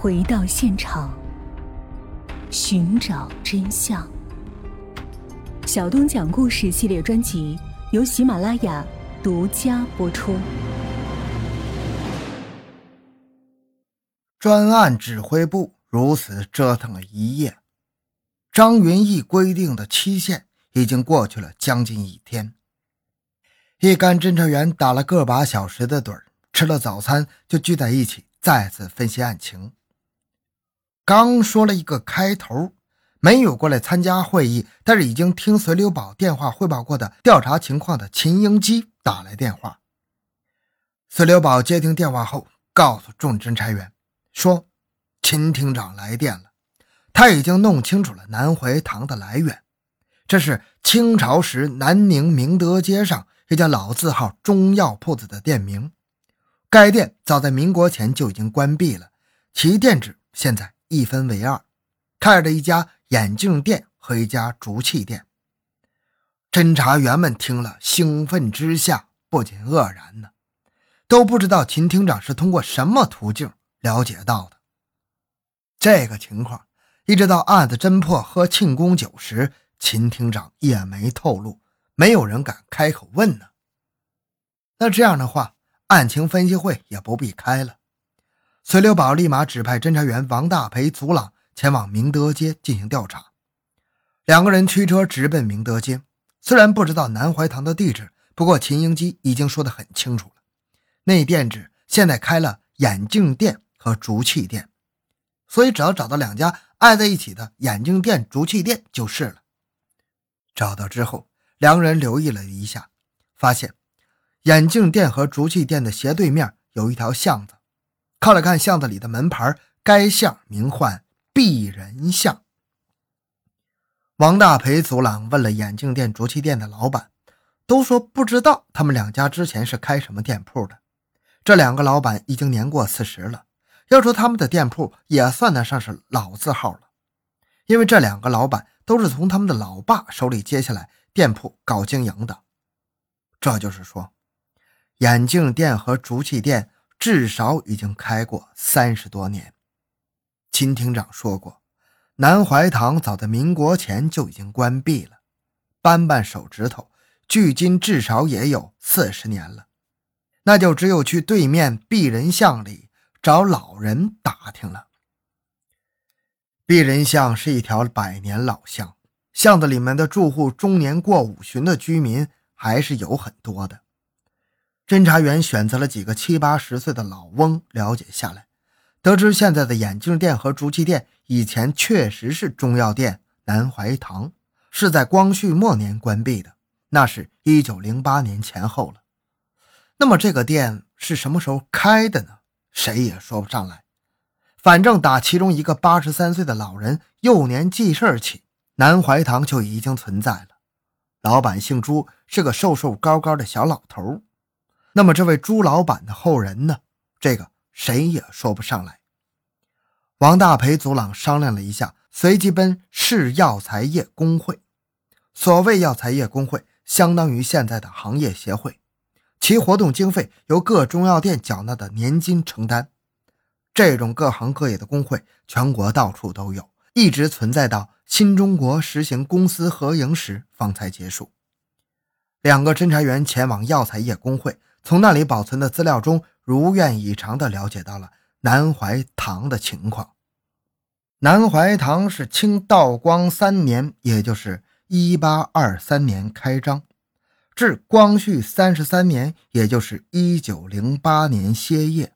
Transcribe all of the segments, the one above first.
回到现场，寻找真相。小东讲故事系列专辑由喜马拉雅独家播出。专案指挥部如此折腾了一夜，张云逸规定的期限已经过去了将近一天。一干侦查员打了个把小时的盹儿，吃了早餐就聚在一起，再次分析案情。刚说了一个开头。没有过来参加会议，但是已经听隋留宝电话汇报过的调查情况的秦英基打来电话。隋留宝接听电话后，告诉众侦查员说：“秦厅长来电了，他已经弄清楚了南怀堂的来源。这是清朝时南宁明德街上一家老字号中药铺子的店名。该店早在民国前就已经关闭了，其店址现在一分为二，开着一家。”眼镜店和一家竹器店，侦查员们听了，兴奋之下不禁愕然呢，都不知道秦厅长是通过什么途径了解到的这个情况。一直到案子侦破喝庆功酒时，秦厅长也没透露，没有人敢开口问呢。那这样的话，案情分析会也不必开了。隋留宝立马指派侦查员王大培、祖朗。前往明德街进行调查，两个人驱车直奔明德街。虽然不知道南怀堂的地址，不过秦英基已经说得很清楚了。那店址现在开了眼镜店和竹器店，所以只要找到两家挨在一起的眼镜店、竹器店就是了。找到之后，两个人留意了一下，发现眼镜店和竹器店的斜对面有一条巷子。看了看巷子里的门牌，该巷名唤。鄙人巷。王大培、祖朗问了眼镜店、竹器店的老板，都说不知道他们两家之前是开什么店铺的。这两个老板已经年过四十了，要说他们的店铺也算得上是老字号了，因为这两个老板都是从他们的老爸手里接下来店铺搞经营的。这就是说，眼镜店和竹器店至少已经开过三十多年。秦厅长说过，南怀堂早在民国前就已经关闭了。扳扳手指头，距今至少也有四十年了。那就只有去对面鄙人巷里找老人打听了。鄙人巷是一条百年老巷，巷子里面的住户中年过五旬的居民还是有很多的。侦查员选择了几个七八十岁的老翁了解下来。得知现在的眼镜店和竹器店以前确实是中药店南怀堂，是在光绪末年关闭的，那是一九零八年前后了。那么这个店是什么时候开的呢？谁也说不上来。反正打其中一个八十三岁的老人幼年记事起，南怀堂就已经存在了。老板姓朱，是个瘦瘦高高的小老头。那么这位朱老板的后人呢？这个。谁也说不上来。王大培、祖朗商量了一下，随即奔市药材业工会。所谓药材业工会，相当于现在的行业协会，其活动经费由各中药店缴纳的年金承担。这种各行各业的工会，全国到处都有，一直存在到新中国实行公私合营时方才结束。两个侦查员前往药材业工会，从那里保存的资料中。如愿以偿地了解到了南怀堂的情况。南怀堂是清道光三年，也就是一八二三年开张，至光绪三十三年，也就是一九零八年歇业。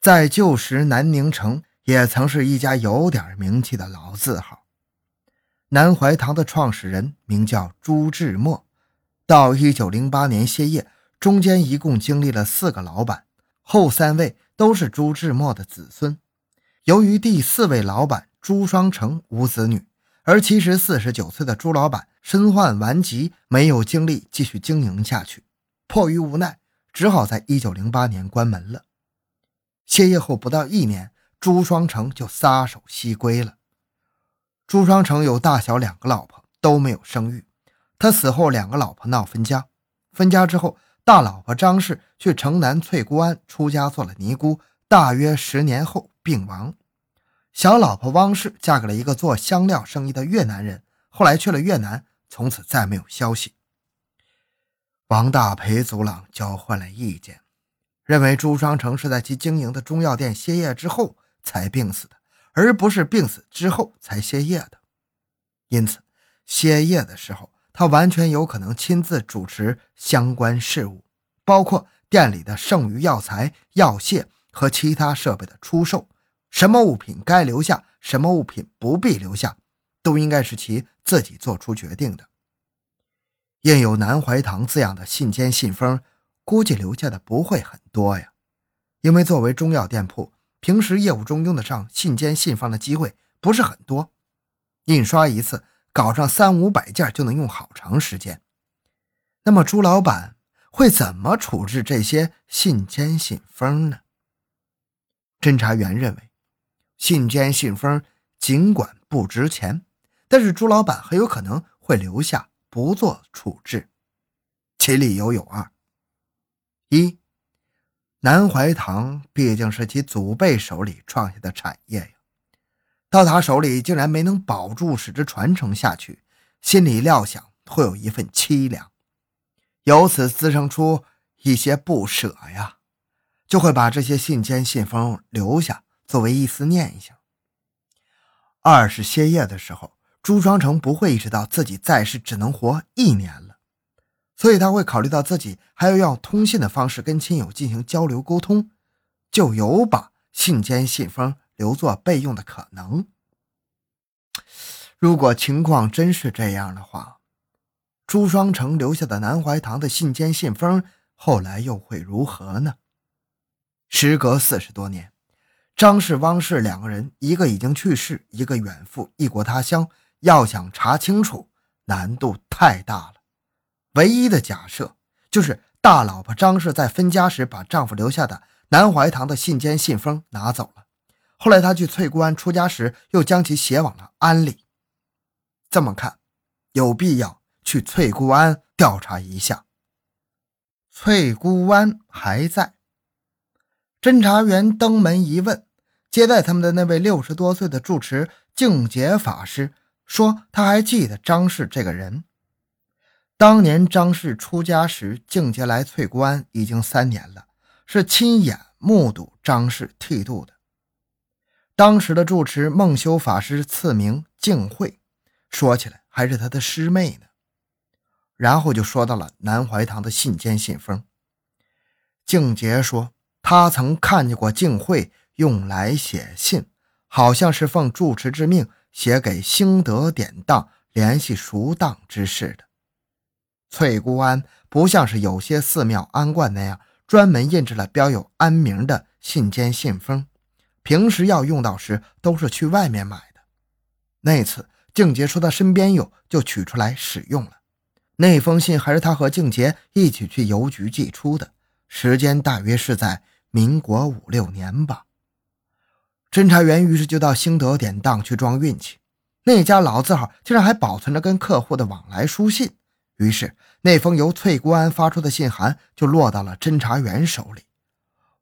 在旧时南宁城也曾是一家有点名气的老字号。南怀堂的创始人名叫朱志墨，到一九零八年歇业，中间一共经历了四个老板。后三位都是朱志墨的子孙。由于第四位老板朱双成无子女，而其实四十九岁的朱老板身患顽疾，没有精力继续经营下去，迫于无奈，只好在一九零八年关门了。歇业后不到一年，朱双成就撒手西归了。朱双成有大小两个老婆，都没有生育。他死后，两个老婆闹分家，分家之后。大老婆张氏去城南翠姑庵出家做了尼姑，大约十年后病亡。小老婆汪氏嫁给了一个做香料生意的越南人，后来去了越南，从此再没有消息。王大培族长交换了意见，认为朱双成是在其经营的中药店歇业之后才病死的，而不是病死之后才歇业的。因此，歇业的时候，他完全有可能亲自主持相关事务，包括店里的剩余药材、药械和其他设备的出售。什么物品该留下，什么物品不必留下，都应该是其自己做出决定的。印有“南怀堂”字样的信笺信封，估计留下的不会很多呀，因为作为中药店铺，平时业务中用得上信笺信封的机会不是很多，印刷一次搞上三五百件就能用好长时间。那么朱老板会怎么处置这些信笺信封呢？侦查员认为，信笺信封尽管不值钱，但是朱老板很有可能会留下。不做处置，其理由有二：一，南怀堂毕竟是其祖辈手里创下的产业呀，到他手里竟然没能保住，使之传承下去，心里料想会有一份凄凉，由此滋生出一些不舍呀，就会把这些信笺信封留下，作为一丝念想。二是歇业的时候。朱双成不会意识到自己在世只能活一年了，所以他会考虑到自己还要用通信的方式跟亲友进行交流沟通，就有把信笺信封留作备用的可能。如果情况真是这样的话，朱双成留下的南怀堂的信笺信封后来又会如何呢？时隔四十多年，张氏、汪氏两个人，一个已经去世，一个远赴异国他乡。要想查清楚，难度太大了。唯一的假设就是大老婆张氏在分家时把丈夫留下的南怀堂的信笺信封拿走了。后来他去翠姑庵出家时，又将其写往了庵里。这么看，有必要去翠姑庵调查一下。翠姑庵还在。侦查员登门一问，接待他们的那位六十多岁的住持净觉法师。说他还记得张氏这个人。当年张氏出家时，净杰来翠姑庵已经三年了，是亲眼目睹张氏剃度的。当时的住持梦修法师赐名静慧，说起来还是他的师妹呢。然后就说到了南怀堂的信笺信封。静杰说他曾看见过静慧用来写信，好像是奉住持之命。写给兴德典当联系赎当之事的。翠姑庵不像是有些寺庙庵观那样专门印制了标有庵名的信笺信封，平时要用到时都是去外面买的。那次静杰说他身边有，就取出来使用了。那封信还是他和静杰一起去邮局寄出的，时间大约是在民国五六年吧。侦查员于是就到兴德典当去装运气，那家老字号竟然还保存着跟客户的往来书信。于是那封由翠姑庵发出的信函就落到了侦查员手里。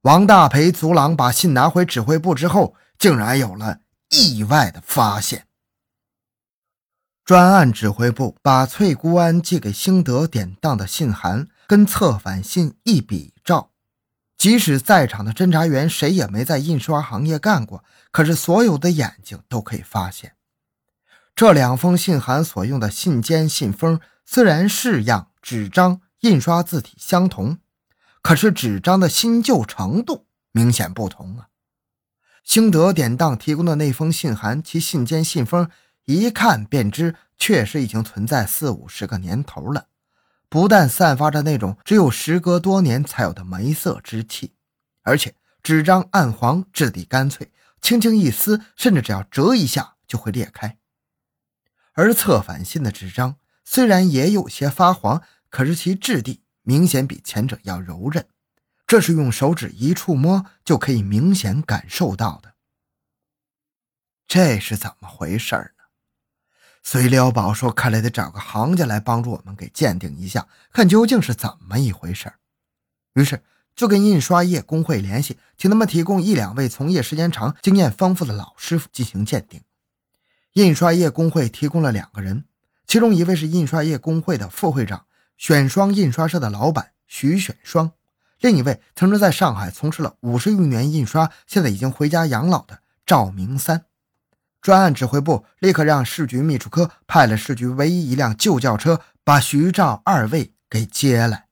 王大培族郎把信拿回指挥部之后，竟然有了意外的发现。专案指挥部把翠姑庵寄给兴德典当的信函跟策反信一比照。即使在场的侦查员谁也没在印刷行业干过，可是所有的眼睛都可以发现，这两封信函所用的信笺信封虽然式样、纸张、印刷字体相同，可是纸张的新旧程度明显不同啊！兴德典当提供的那封信函，其信笺信封一看便知，确实已经存在四五十个年头了。不但散发着那种只有时隔多年才有的霉色之气，而且纸张暗黄，质地干脆，轻轻一撕，甚至只要折一下就会裂开。而策反信的纸张虽然也有些发黄，可是其质地明显比前者要柔韧，这是用手指一触摸就可以明显感受到的。这是怎么回事儿？随辽宝说：“看来得找个行家来帮助我们给鉴定一下，看究竟是怎么一回事。”于是就跟印刷业工会联系，请他们提供一两位从业时间长、经验丰富的老师傅进行鉴定。印刷业工会提供了两个人，其中一位是印刷业工会的副会长、选双印刷社的老板徐选双，另一位曾经在上海从事了五十余年印刷，现在已经回家养老的赵明三。专案指挥部立刻让市局秘书科派了市局唯一一辆旧轿车，把徐赵二位给接来。